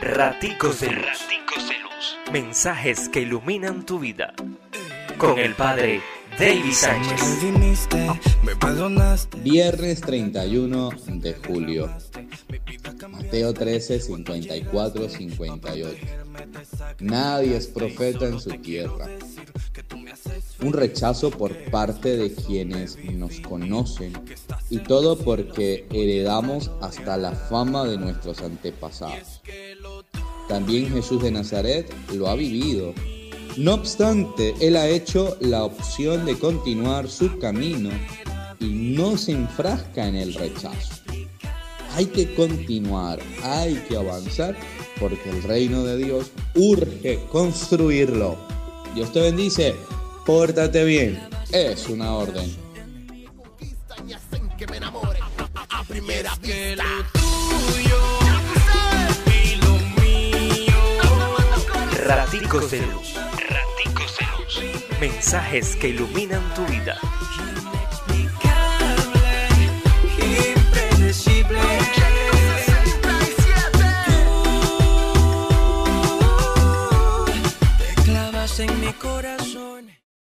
Raticos de Luz. Mensajes que iluminan tu vida. Con el Padre David Sánchez. Viernes 31 de julio. Mateo 13, 54, 58. Nadie es profeta en su tierra. Un rechazo por parte de quienes nos conocen y todo porque heredamos hasta la fama de nuestros antepasados. También Jesús de Nazaret lo ha vivido. No obstante, Él ha hecho la opción de continuar su camino y no se enfrasca en el rechazo. Hay que continuar, hay que avanzar porque el reino de Dios urge construirlo. Dios te bendice, pórtate bien, es una orden. Raticos de luz. Mensajes que iluminan tu vida. clavas en mi corazón.